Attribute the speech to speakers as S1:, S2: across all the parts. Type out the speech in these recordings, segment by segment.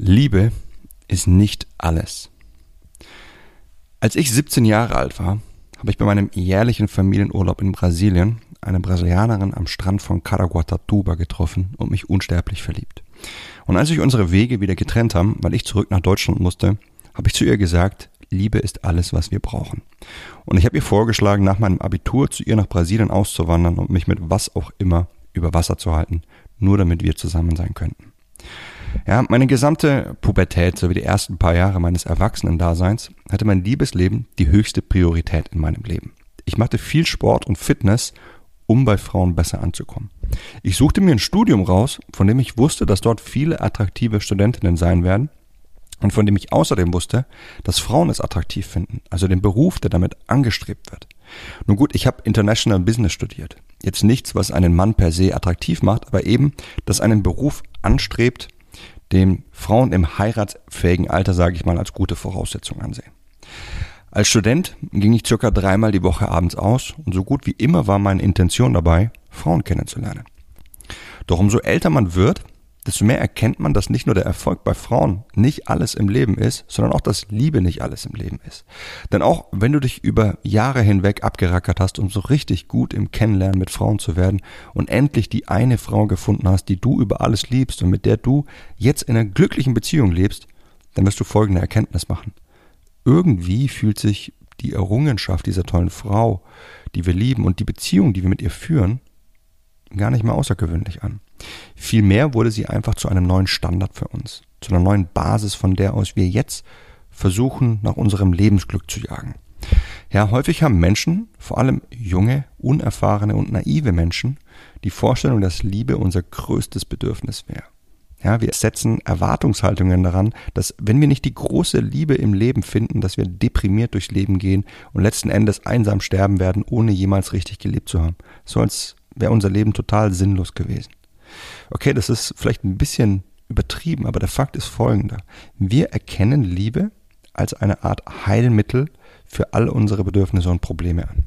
S1: Liebe ist nicht alles. Als ich 17 Jahre alt war, habe ich bei meinem jährlichen Familienurlaub in Brasilien eine Brasilianerin am Strand von Caraguatatuba getroffen und mich unsterblich verliebt. Und als sich unsere Wege wieder getrennt haben, weil ich zurück nach Deutschland musste, habe ich zu ihr gesagt, Liebe ist alles, was wir brauchen. Und ich habe ihr vorgeschlagen, nach meinem Abitur zu ihr nach Brasilien auszuwandern und mich mit was auch immer über Wasser zu halten, nur damit wir zusammen sein könnten. Ja, meine gesamte Pubertät sowie die ersten paar Jahre meines Erwachsenendaseins hatte mein Liebesleben die höchste Priorität in meinem Leben. Ich machte viel Sport und Fitness, um bei Frauen besser anzukommen. Ich suchte mir ein Studium raus, von dem ich wusste, dass dort viele attraktive Studentinnen sein werden und von dem ich außerdem wusste, dass Frauen es attraktiv finden, also den Beruf, der damit angestrebt wird. Nun gut, ich habe International Business studiert. Jetzt nichts, was einen Mann per se attraktiv macht, aber eben, dass einen Beruf anstrebt, dem Frauen im heiratsfähigen Alter, sage ich mal, als gute Voraussetzung ansehen. Als Student ging ich circa dreimal die Woche abends aus und so gut wie immer war meine Intention dabei, Frauen kennenzulernen. Doch umso älter man wird, desto mehr erkennt man, dass nicht nur der Erfolg bei Frauen nicht alles im Leben ist, sondern auch, dass Liebe nicht alles im Leben ist. Denn auch wenn du dich über Jahre hinweg abgerackert hast, um so richtig gut im Kennenlernen mit Frauen zu werden und endlich die eine Frau gefunden hast, die du über alles liebst und mit der du jetzt in einer glücklichen Beziehung lebst, dann wirst du folgende Erkenntnis machen. Irgendwie fühlt sich die Errungenschaft dieser tollen Frau, die wir lieben und die Beziehung, die wir mit ihr führen, gar nicht mehr außergewöhnlich an. Vielmehr wurde sie einfach zu einem neuen Standard für uns, zu einer neuen Basis, von der aus wir jetzt versuchen, nach unserem Lebensglück zu jagen. Ja, häufig haben Menschen, vor allem junge, unerfahrene und naive Menschen, die Vorstellung, dass Liebe unser größtes Bedürfnis wäre. Ja, wir setzen Erwartungshaltungen daran, dass wenn wir nicht die große Liebe im Leben finden, dass wir deprimiert durchs Leben gehen und letzten Endes einsam sterben werden, ohne jemals richtig gelebt zu haben. So als wäre unser Leben total sinnlos gewesen. Okay, das ist vielleicht ein bisschen übertrieben, aber der Fakt ist folgender. Wir erkennen Liebe als eine Art Heilmittel für all unsere Bedürfnisse und Probleme an.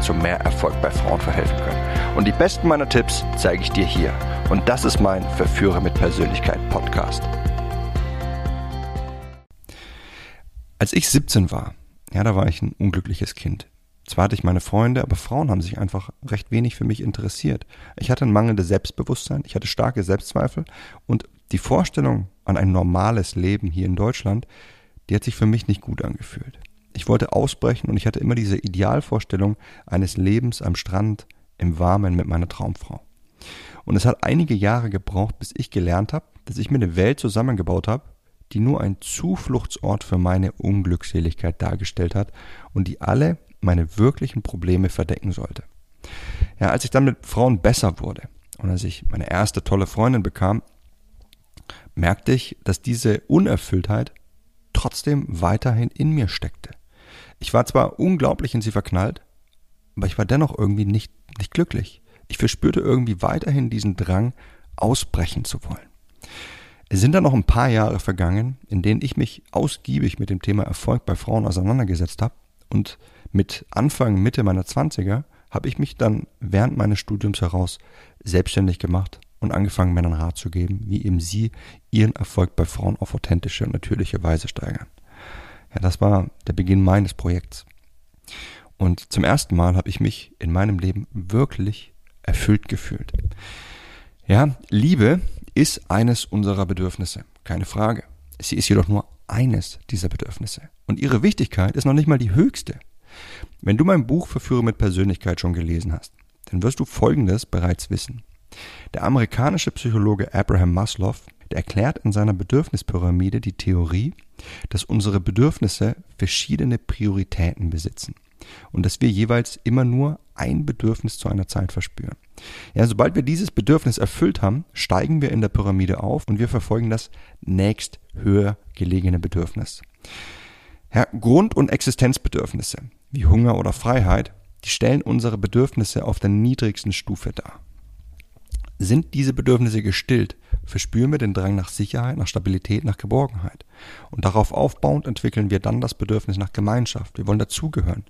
S2: zu mehr Erfolg bei Frauen verhelfen können. Und die besten meiner Tipps zeige ich dir hier. Und das ist mein Verführer mit Persönlichkeit Podcast.
S1: Als ich 17 war, ja, da war ich ein unglückliches Kind. Zwar hatte ich meine Freunde, aber Frauen haben sich einfach recht wenig für mich interessiert. Ich hatte ein mangelndes Selbstbewusstsein, ich hatte starke Selbstzweifel und die Vorstellung an ein normales Leben hier in Deutschland, die hat sich für mich nicht gut angefühlt. Ich wollte ausbrechen und ich hatte immer diese Idealvorstellung eines Lebens am Strand im Warmen mit meiner Traumfrau. Und es hat einige Jahre gebraucht, bis ich gelernt habe, dass ich mir eine Welt zusammengebaut habe, die nur ein Zufluchtsort für meine Unglückseligkeit dargestellt hat und die alle meine wirklichen Probleme verdecken sollte. Ja, als ich dann mit Frauen besser wurde und als ich meine erste tolle Freundin bekam, merkte ich, dass diese Unerfülltheit trotzdem weiterhin in mir steckte. Ich war zwar unglaublich in sie verknallt, aber ich war dennoch irgendwie nicht, nicht glücklich. Ich verspürte irgendwie weiterhin diesen Drang, ausbrechen zu wollen. Es sind dann noch ein paar Jahre vergangen, in denen ich mich ausgiebig mit dem Thema Erfolg bei Frauen auseinandergesetzt habe und mit Anfang, Mitte meiner Zwanziger habe ich mich dann während meines Studiums heraus selbstständig gemacht und angefangen, Männern Rat zu geben, wie eben sie ihren Erfolg bei Frauen auf authentische und natürliche Weise steigern. Ja, das war der Beginn meines Projekts. Und zum ersten Mal habe ich mich in meinem Leben wirklich erfüllt gefühlt. Ja, Liebe ist eines unserer Bedürfnisse, keine Frage. Sie ist jedoch nur eines dieser Bedürfnisse. Und ihre Wichtigkeit ist noch nicht mal die höchste. Wenn du mein Buch Verführe mit Persönlichkeit schon gelesen hast, dann wirst du Folgendes bereits wissen. Der amerikanische Psychologe Abraham Maslow der erklärt in seiner Bedürfnispyramide die Theorie, dass unsere Bedürfnisse verschiedene Prioritäten besitzen. und dass wir jeweils immer nur ein Bedürfnis zu einer Zeit verspüren. Ja, sobald wir dieses Bedürfnis erfüllt haben, steigen wir in der Pyramide auf und wir verfolgen das nächst höher gelegene Bedürfnis. Ja, Grund- und Existenzbedürfnisse wie Hunger oder Freiheit, die stellen unsere Bedürfnisse auf der niedrigsten Stufe dar. Sind diese Bedürfnisse gestillt, verspüren wir den Drang nach Sicherheit, nach Stabilität, nach Geborgenheit. Und darauf aufbauend entwickeln wir dann das Bedürfnis nach Gemeinschaft. Wir wollen dazugehören.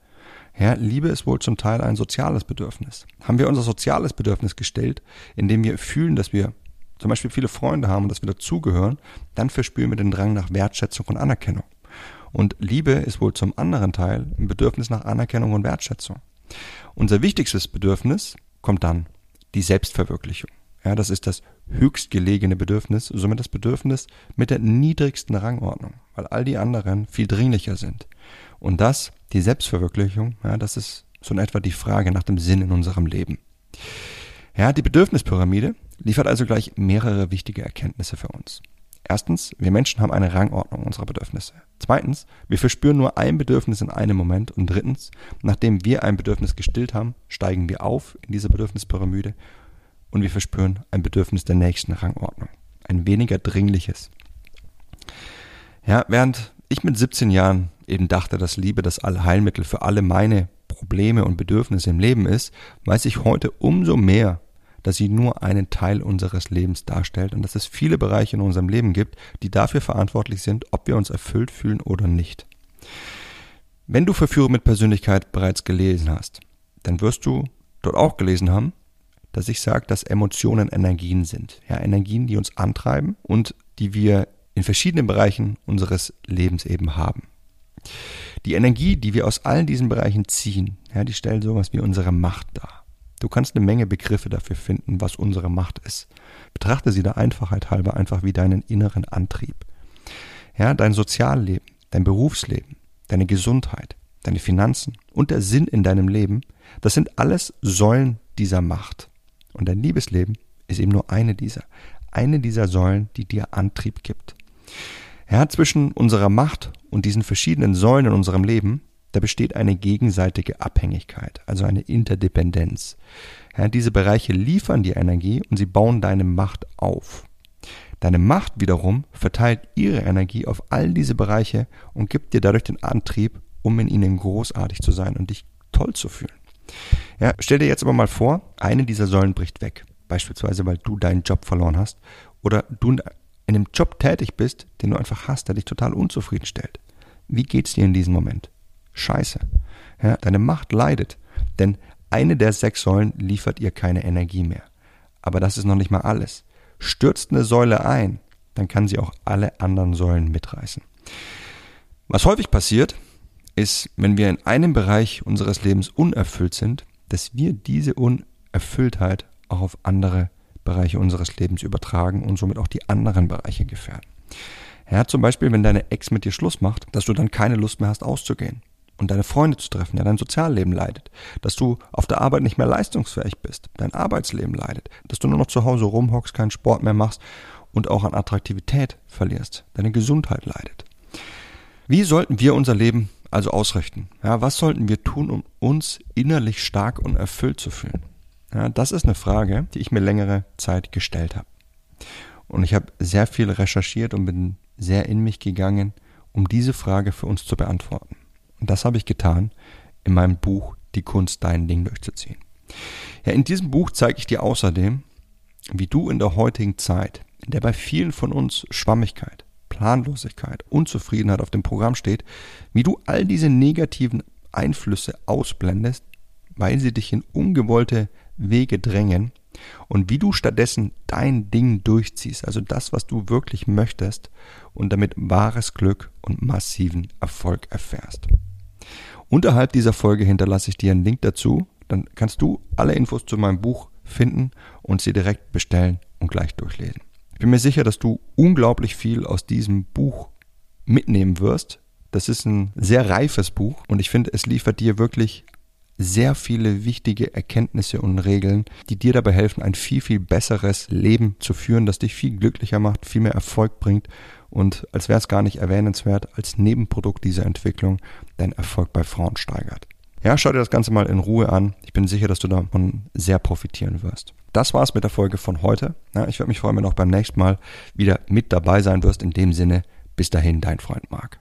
S1: Ja, Liebe ist wohl zum Teil ein soziales Bedürfnis. Haben wir unser soziales Bedürfnis gestellt, indem wir fühlen, dass wir zum Beispiel viele Freunde haben und dass wir dazugehören, dann verspüren wir den Drang nach Wertschätzung und Anerkennung. Und Liebe ist wohl zum anderen Teil ein Bedürfnis nach Anerkennung und Wertschätzung. Unser wichtigstes Bedürfnis kommt dann, die Selbstverwirklichung. Ja, das ist das höchstgelegene Bedürfnis, somit das Bedürfnis mit der niedrigsten Rangordnung, weil all die anderen viel dringlicher sind. Und das, die Selbstverwirklichung, ja, das ist so in etwa die Frage nach dem Sinn in unserem Leben. Ja, die Bedürfnispyramide liefert also gleich mehrere wichtige Erkenntnisse für uns. Erstens, wir Menschen haben eine Rangordnung unserer Bedürfnisse. Zweitens, wir verspüren nur ein Bedürfnis in einem Moment. Und drittens, nachdem wir ein Bedürfnis gestillt haben, steigen wir auf in dieser Bedürfnispyramide und wir verspüren ein Bedürfnis der nächsten Rangordnung. Ein weniger dringliches. Ja, während ich mit 17 Jahren eben dachte, dass Liebe das Allheilmittel für alle meine Probleme und Bedürfnisse im Leben ist, weiß ich heute umso mehr, dass sie nur einen Teil unseres Lebens darstellt und dass es viele Bereiche in unserem Leben gibt, die dafür verantwortlich sind, ob wir uns erfüllt fühlen oder nicht. Wenn du Verführung mit Persönlichkeit bereits gelesen hast, dann wirst du dort auch gelesen haben, dass ich sage, dass Emotionen Energien sind. Ja, Energien, die uns antreiben und die wir in verschiedenen Bereichen unseres Lebens eben haben. Die Energie, die wir aus allen diesen Bereichen ziehen, ja, die stellen sowas wie unsere Macht dar. Du kannst eine Menge Begriffe dafür finden, was unsere Macht ist. Betrachte sie der Einfachheit halber einfach wie deinen inneren Antrieb. Ja, dein Sozialleben, dein Berufsleben, deine Gesundheit, deine Finanzen und der Sinn in deinem Leben, das sind alles Säulen dieser Macht. Und dein Liebesleben ist eben nur eine dieser. Eine dieser Säulen, die dir Antrieb gibt. Ja, zwischen unserer Macht und diesen verschiedenen Säulen in unserem Leben, da besteht eine gegenseitige Abhängigkeit, also eine Interdependenz. Ja, diese Bereiche liefern dir Energie und sie bauen deine Macht auf. Deine Macht wiederum verteilt ihre Energie auf all diese Bereiche und gibt dir dadurch den Antrieb, um in ihnen großartig zu sein und dich toll zu fühlen. Ja, stell dir jetzt aber mal vor, eine dieser Säulen bricht weg. Beispielsweise, weil du deinen Job verloren hast oder du in einem Job tätig bist, den du einfach hast, der dich total unzufrieden stellt. Wie geht's dir in diesem Moment? Scheiße. Ja, deine Macht leidet, denn eine der sechs Säulen liefert ihr keine Energie mehr. Aber das ist noch nicht mal alles. Stürzt eine Säule ein, dann kann sie auch alle anderen Säulen mitreißen. Was häufig passiert, ist, wenn wir in einem Bereich unseres Lebens unerfüllt sind, dass wir diese Unerfülltheit auch auf andere Bereiche unseres Lebens übertragen und somit auch die anderen Bereiche gefährden. Ja, zum Beispiel, wenn deine Ex mit dir Schluss macht, dass du dann keine Lust mehr hast, auszugehen und deine Freunde zu treffen, ja, dein Sozialleben leidet, dass du auf der Arbeit nicht mehr leistungsfähig bist, dein Arbeitsleben leidet, dass du nur noch zu Hause rumhockst, keinen Sport mehr machst und auch an Attraktivität verlierst, deine Gesundheit leidet. Wie sollten wir unser Leben also ausrichten? Ja, was sollten wir tun, um uns innerlich stark und erfüllt zu fühlen? Ja, das ist eine Frage, die ich mir längere Zeit gestellt habe. Und ich habe sehr viel recherchiert und bin sehr in mich gegangen, um diese Frage für uns zu beantworten. Und das habe ich getan in meinem Buch Die Kunst, dein Ding durchzuziehen. Ja, in diesem Buch zeige ich dir außerdem, wie du in der heutigen Zeit, in der bei vielen von uns Schwammigkeit, Planlosigkeit, Unzufriedenheit auf dem Programm steht, wie du all diese negativen Einflüsse ausblendest, weil sie dich in ungewollte Wege drängen und wie du stattdessen dein Ding durchziehst, also das, was du wirklich möchtest und damit wahres Glück und massiven Erfolg erfährst. Unterhalb dieser Folge hinterlasse ich dir einen Link dazu, dann kannst du alle Infos zu meinem Buch finden und sie direkt bestellen und gleich durchlesen. Ich bin mir sicher, dass du unglaublich viel aus diesem Buch mitnehmen wirst. Das ist ein sehr reifes Buch und ich finde, es liefert dir wirklich sehr viele wichtige Erkenntnisse und Regeln, die dir dabei helfen, ein viel, viel besseres Leben zu führen, das dich viel glücklicher macht, viel mehr Erfolg bringt und als wäre es gar nicht erwähnenswert, als Nebenprodukt dieser Entwicklung dein Erfolg bei Frauen steigert. Ja, schau dir das Ganze mal in Ruhe an. Ich bin sicher, dass du davon sehr profitieren wirst. Das war's mit der Folge von heute. Ja, ich würde mich freuen, wenn du auch beim nächsten Mal wieder mit dabei sein wirst. In dem Sinne, bis dahin, dein Freund Marc.